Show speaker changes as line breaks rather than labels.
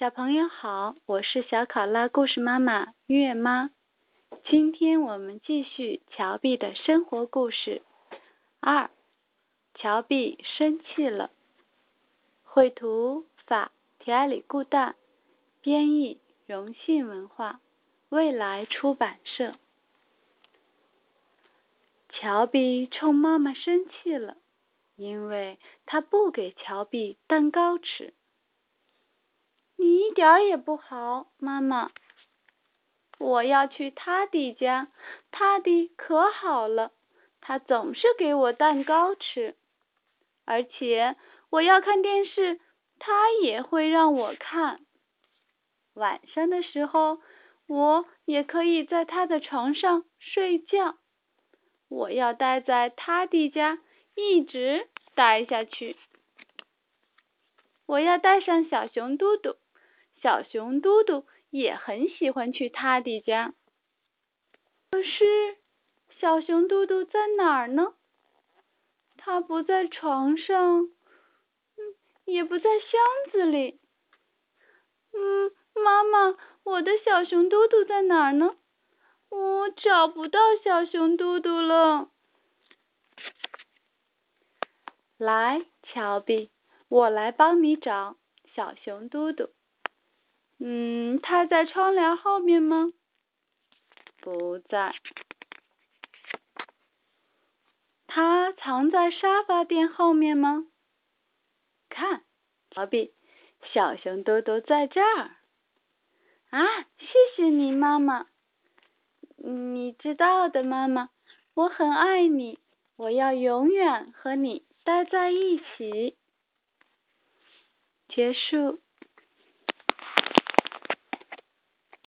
小朋友好，我是小考拉故事妈妈月妈。今天我们继续乔碧的生活故事二。乔碧生气了。绘图法提埃里固旦，编译荣信文化，未来出版社。乔碧冲妈妈生气了，因为她不给乔碧蛋糕吃。一点也不好，妈妈。我要去他的家，他的可好了，他总是给我蛋糕吃，而且我要看电视，他也会让我看。晚上的时候，我也可以在他的床上睡觉。我要待在他的家，一直待下去。我要带上小熊嘟嘟。小熊嘟嘟也很喜欢去他的家，可是小熊嘟嘟在哪儿呢？他不在床上，嗯，也不在箱子里。嗯，妈妈，我的小熊嘟嘟在哪儿呢？我找不到小熊嘟嘟了。来，乔比，我来帮你找小熊嘟嘟。嗯，他在窗帘后面吗？不在。他藏在沙发垫后面吗？看，乔比，小熊多多在这儿。啊，谢谢你，妈妈。你知道的，妈妈，我很爱你，我要永远和你待在一起。结束。